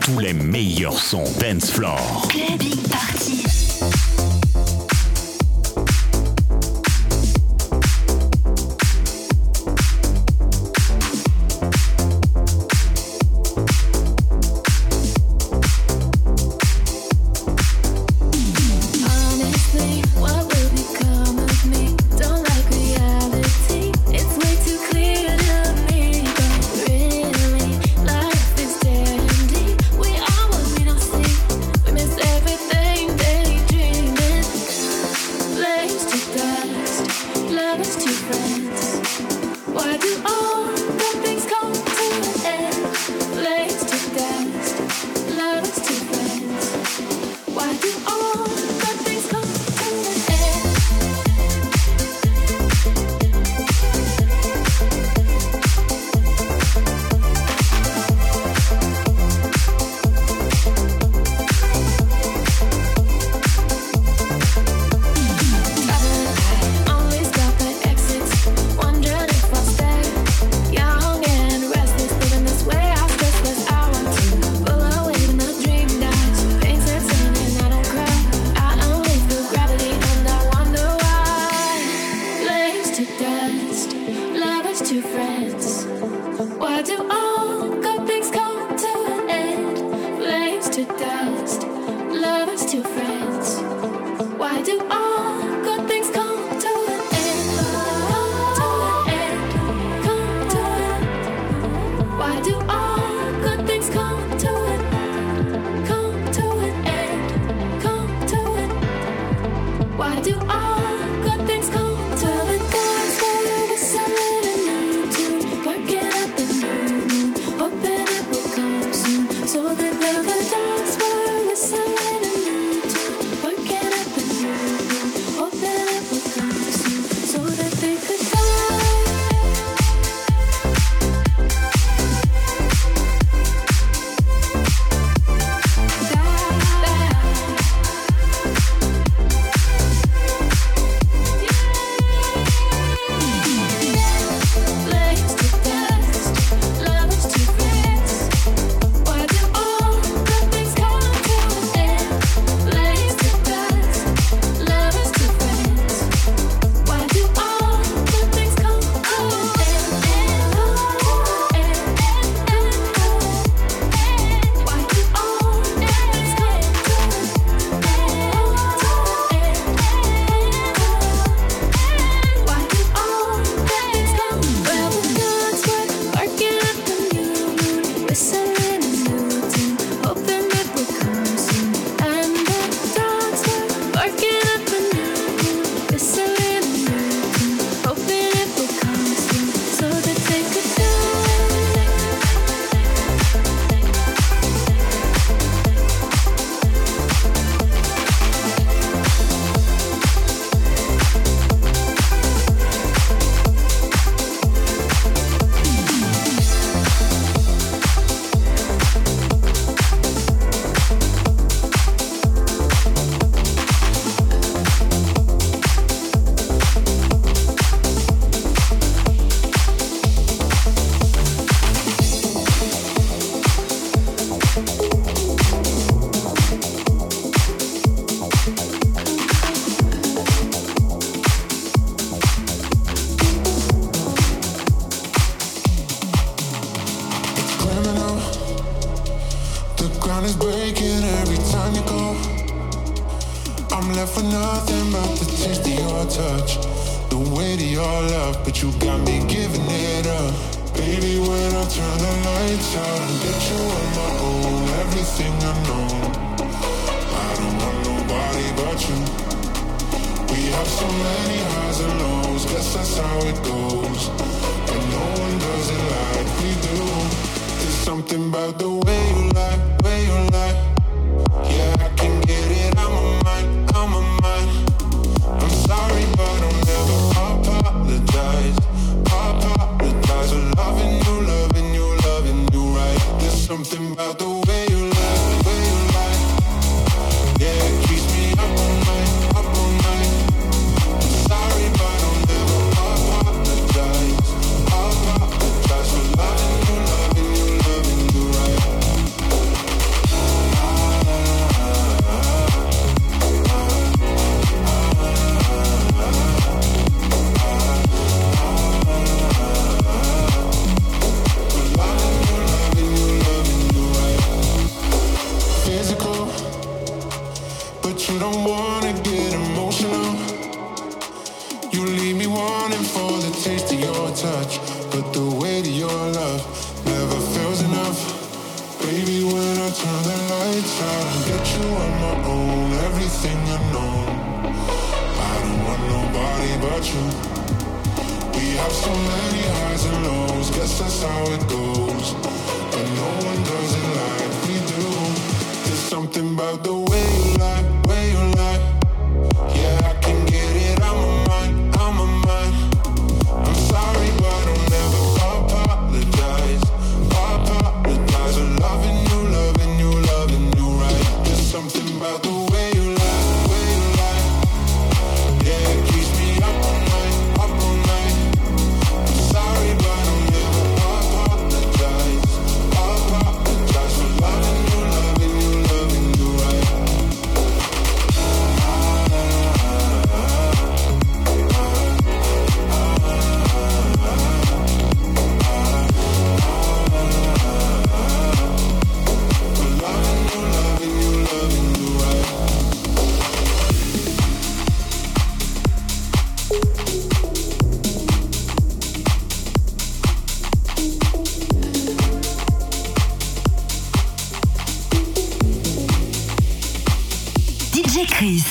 tous les meilleurs sons dance floor.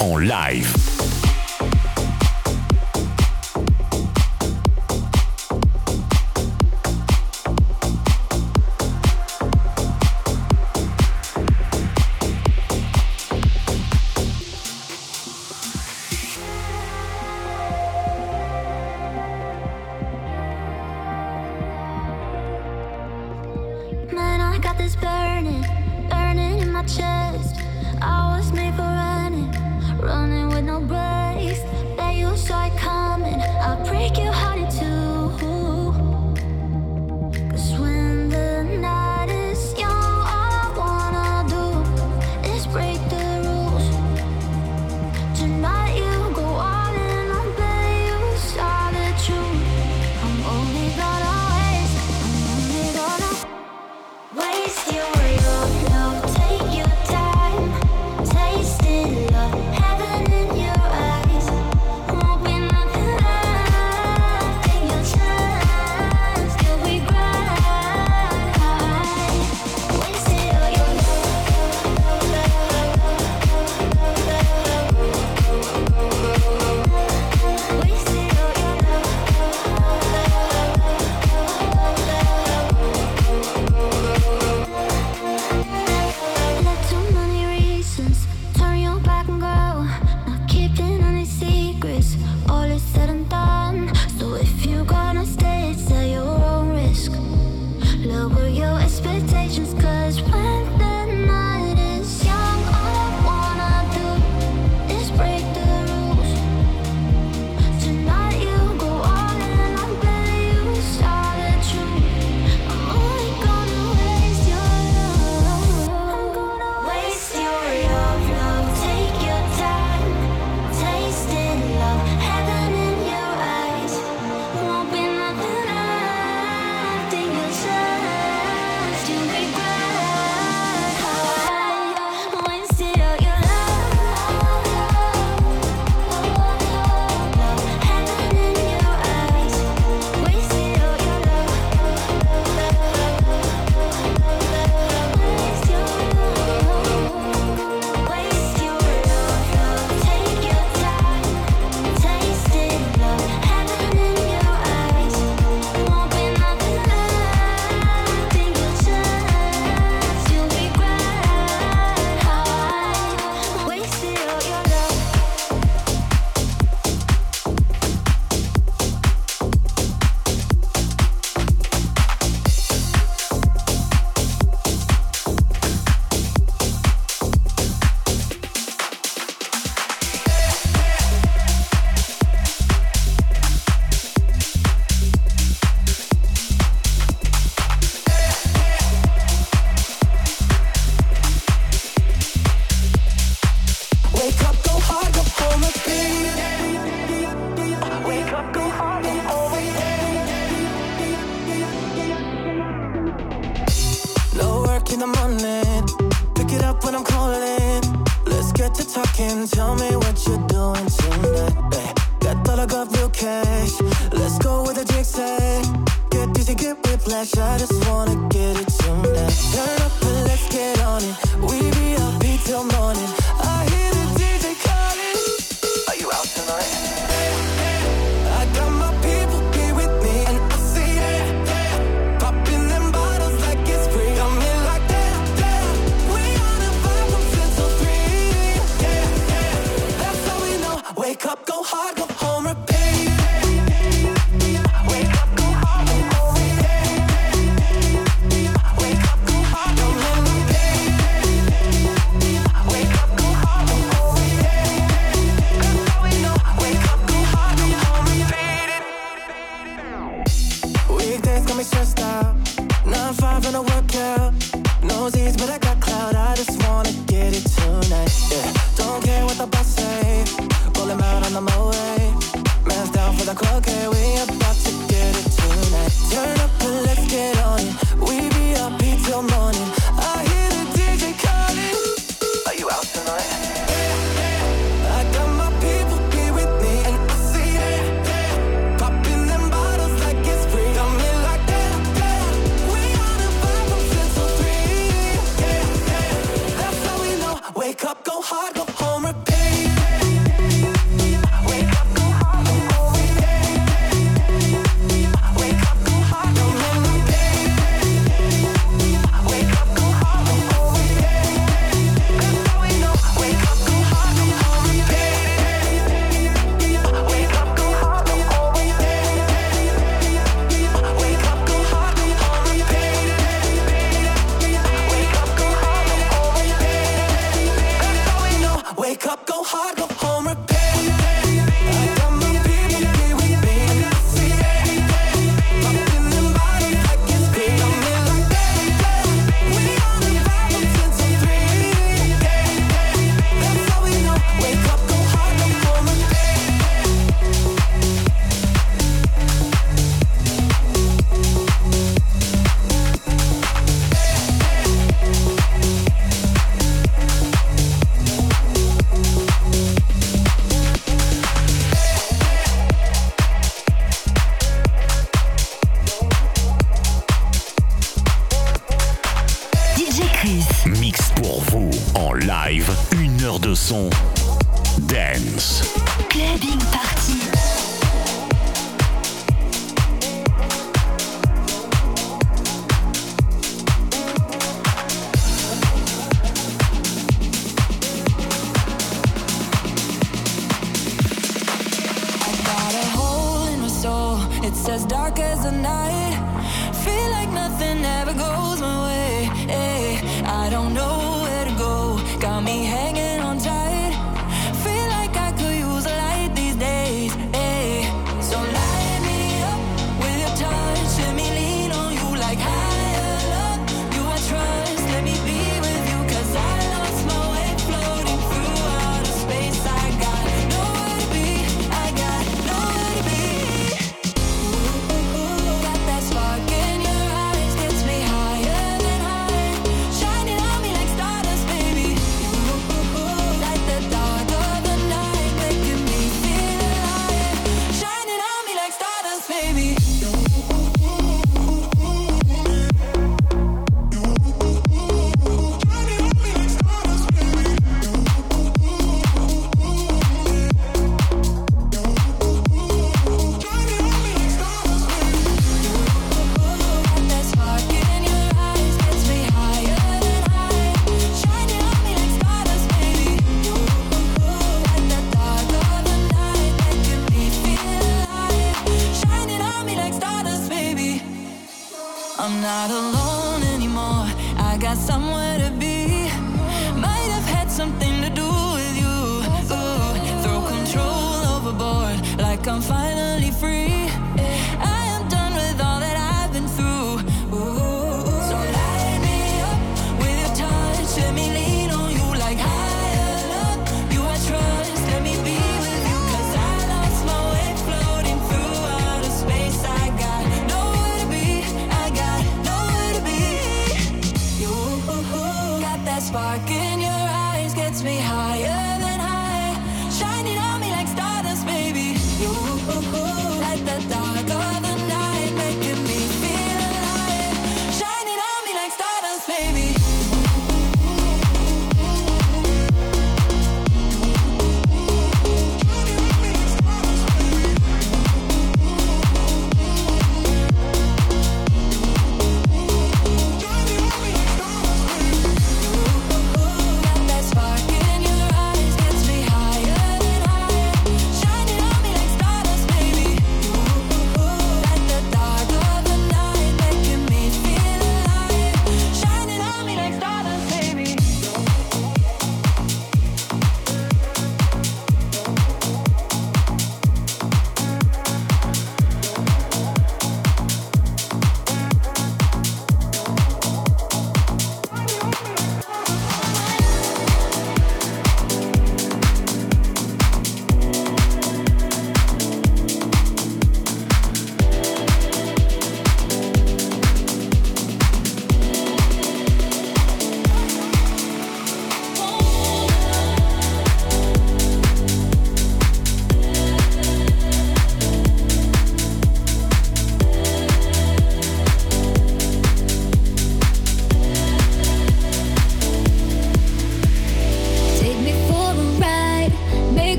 en live. flesh, I just wanna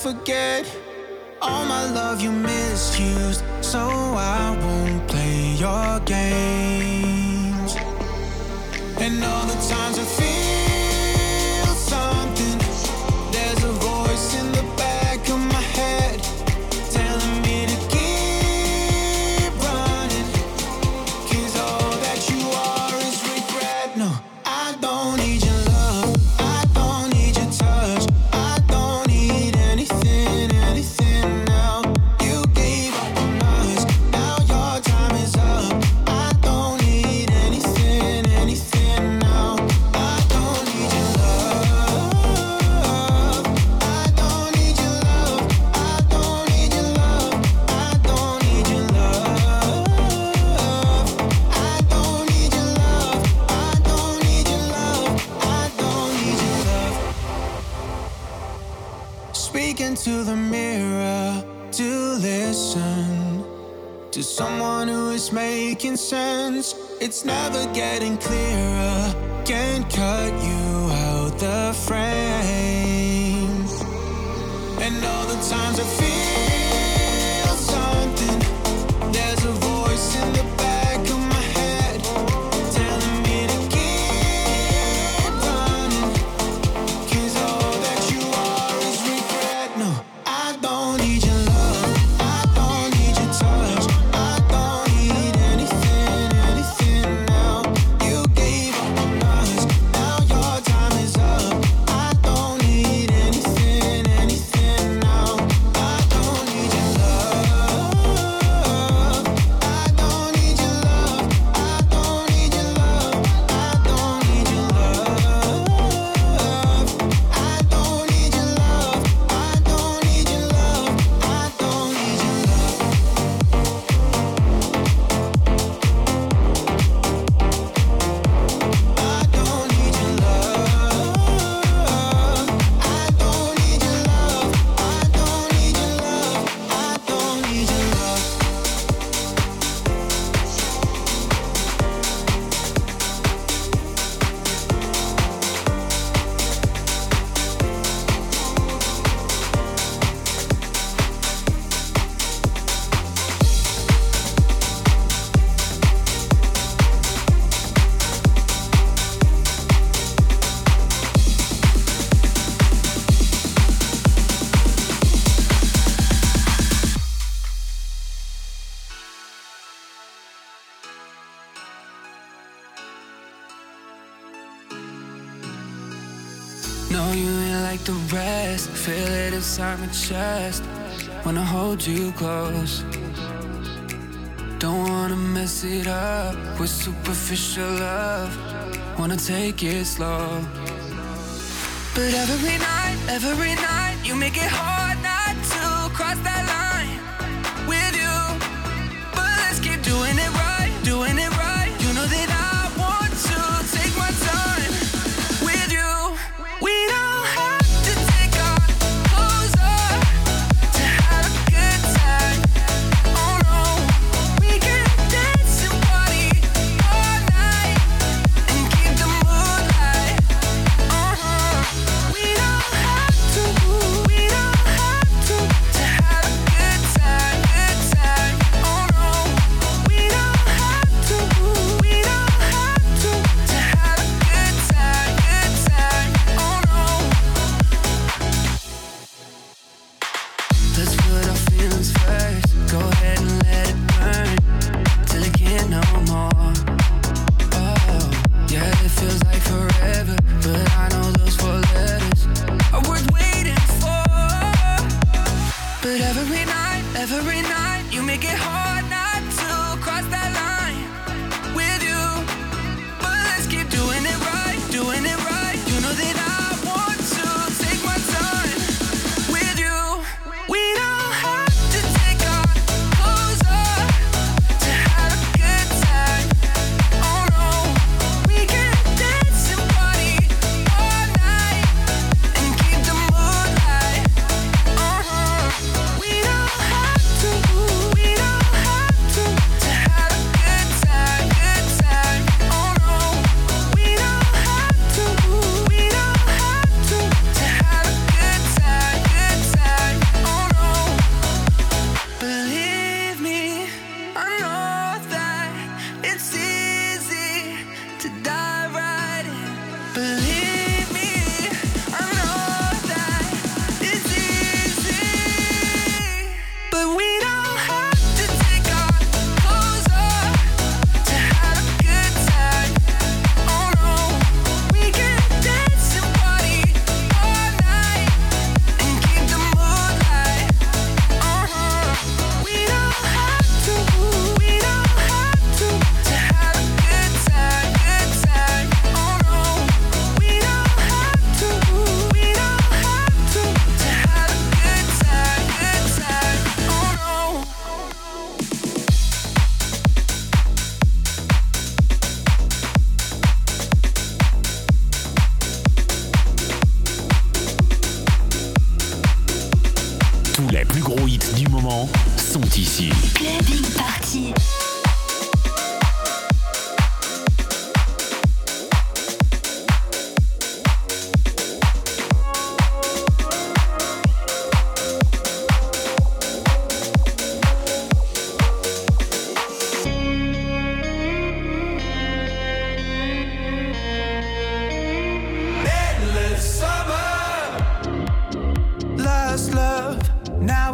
forget to the mirror to listen to someone who is making sense. It's never getting clearer. Can't cut you out the frame. And all the times I feel. like the rest. Feel it inside my chest. Wanna hold you close. Don't wanna mess it up with superficial love. Wanna take it slow. But every night, every night, you make it hard.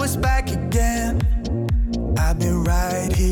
was back again. I've been right here.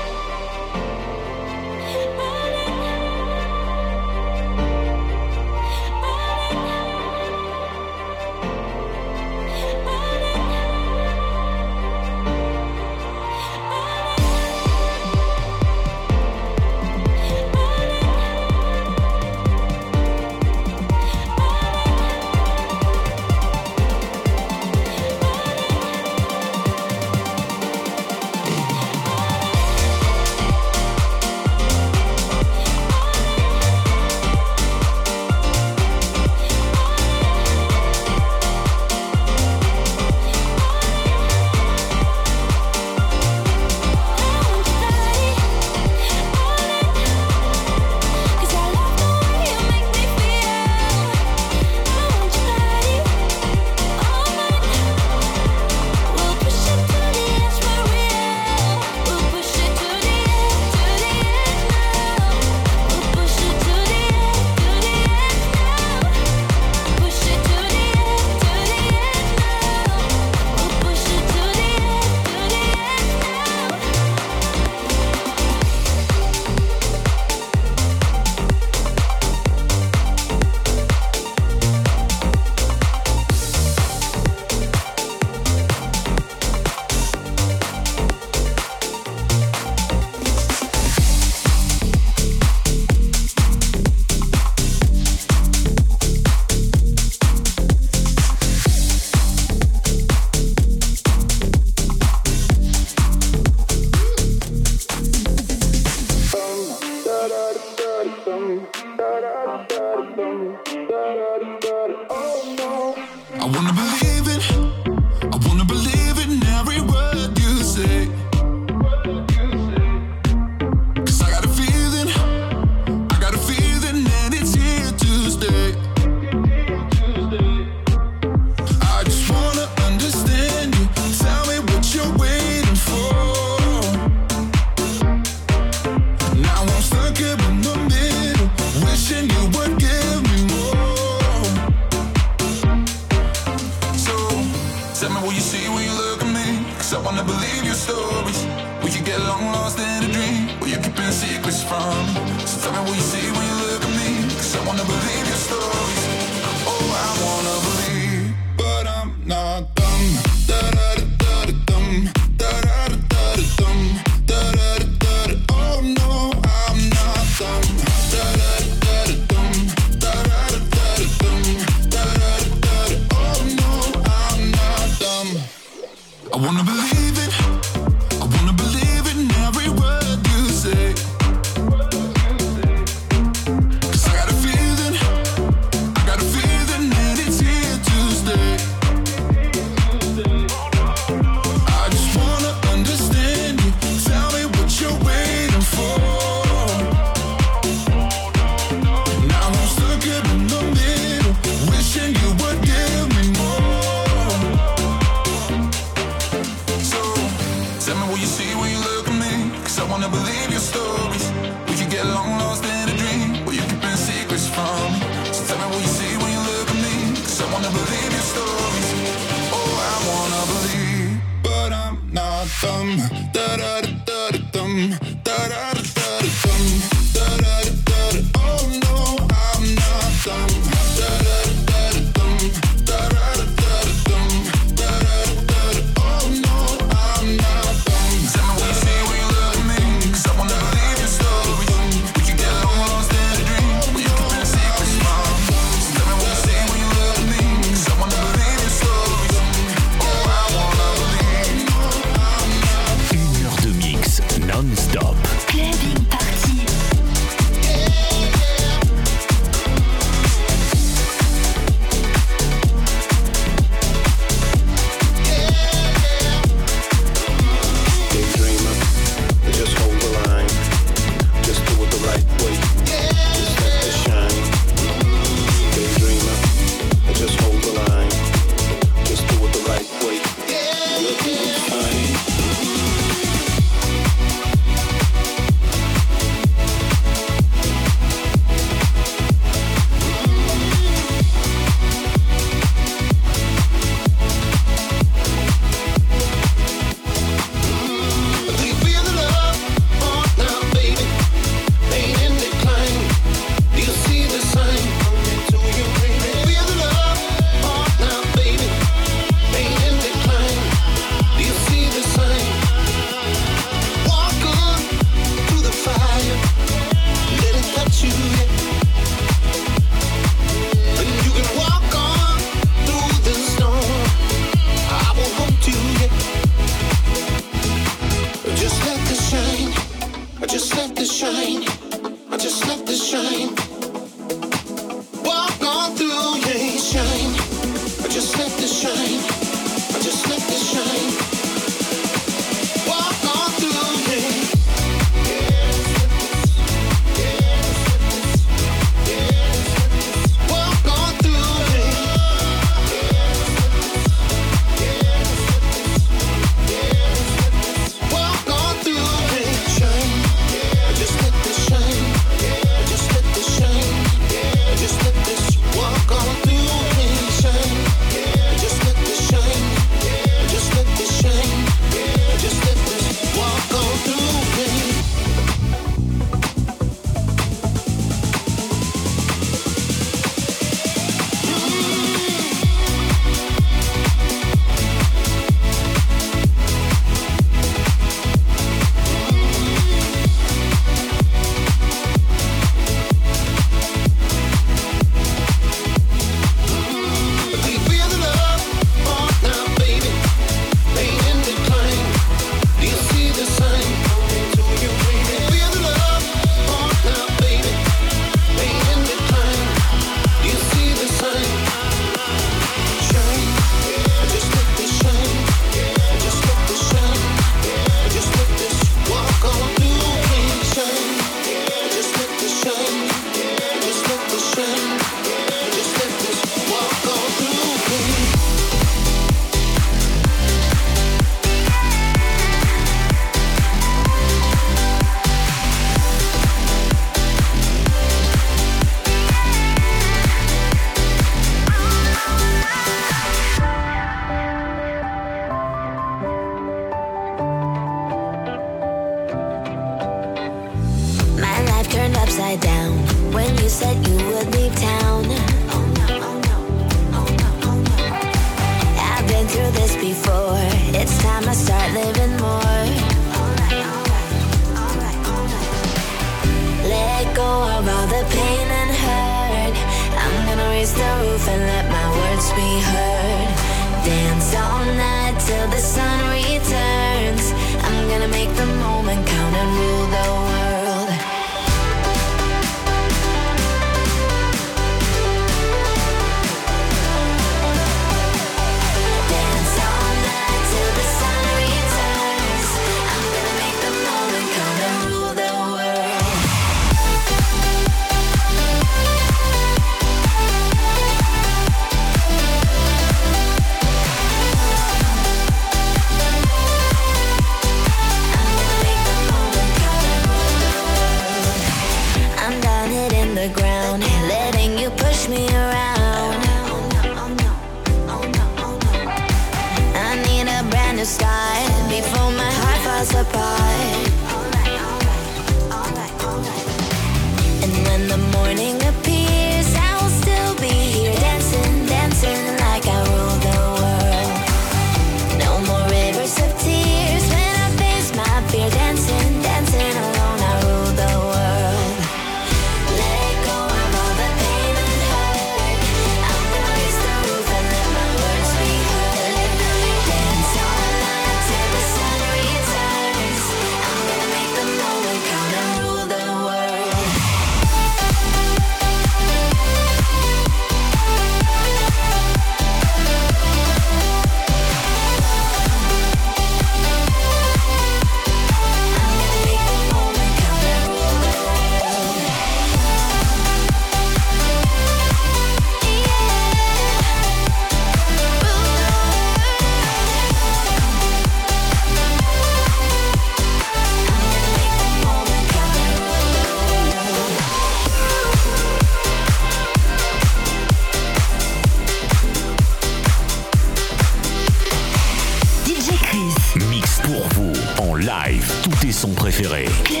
préférée.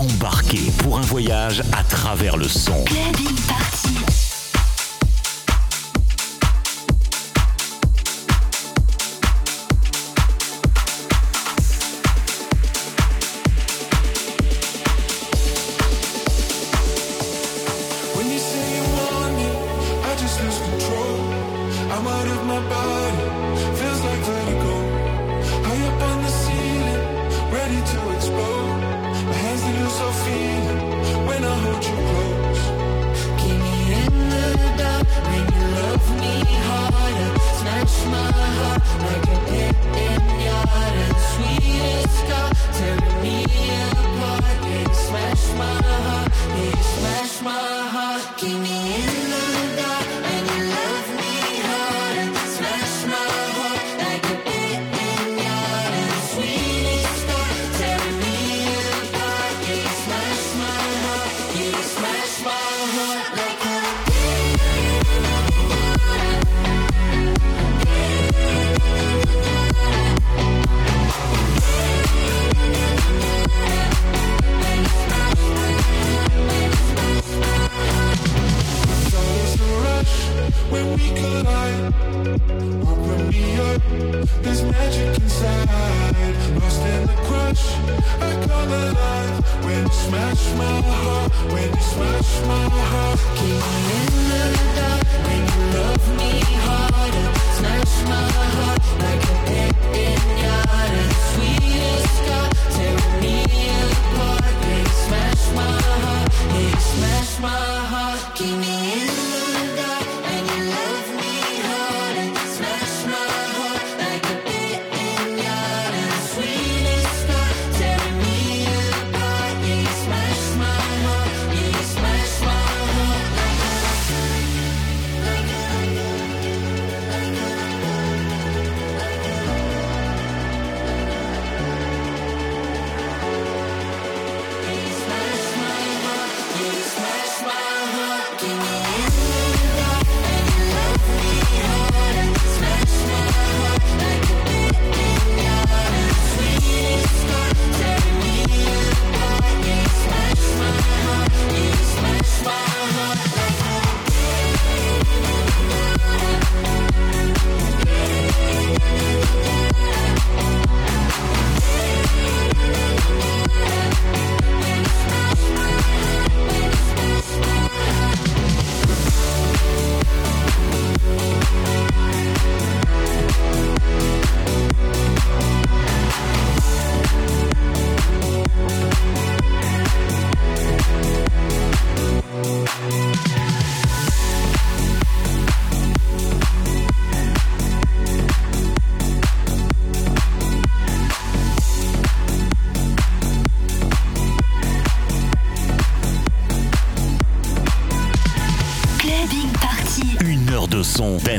embarquer pour un voyage à travers le son.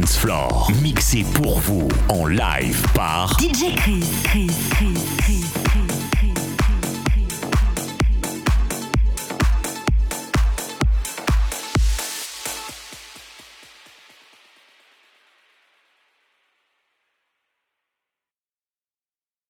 Floor, mixé pour vous en live par DJ Chris. Chris, Chris, Chris.